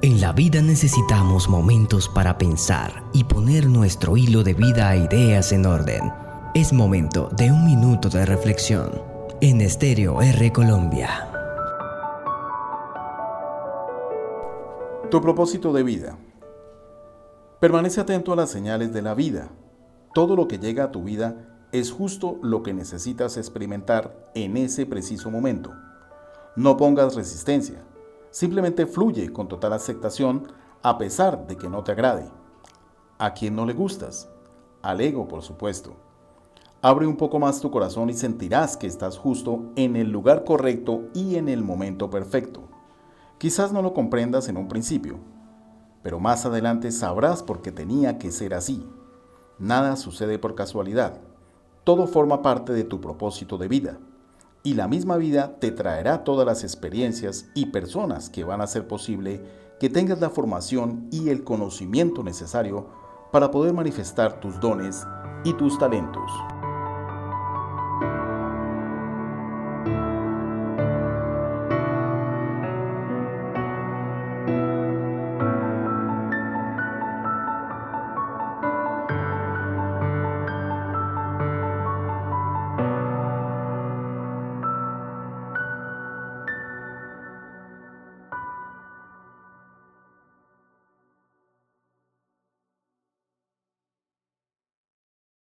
En la vida necesitamos momentos para pensar y poner nuestro hilo de vida a ideas en orden. Es momento de un minuto de reflexión en Estéreo R Colombia. Tu propósito de vida. Permanece atento a las señales de la vida. Todo lo que llega a tu vida es justo lo que necesitas experimentar en ese preciso momento. No pongas resistencia, simplemente fluye con total aceptación a pesar de que no te agrade. ¿A quién no le gustas? Al ego, por supuesto. Abre un poco más tu corazón y sentirás que estás justo en el lugar correcto y en el momento perfecto. Quizás no lo comprendas en un principio, pero más adelante sabrás por qué tenía que ser así. Nada sucede por casualidad. Todo forma parte de tu propósito de vida y la misma vida te traerá todas las experiencias y personas que van a hacer posible que tengas la formación y el conocimiento necesario para poder manifestar tus dones y tus talentos.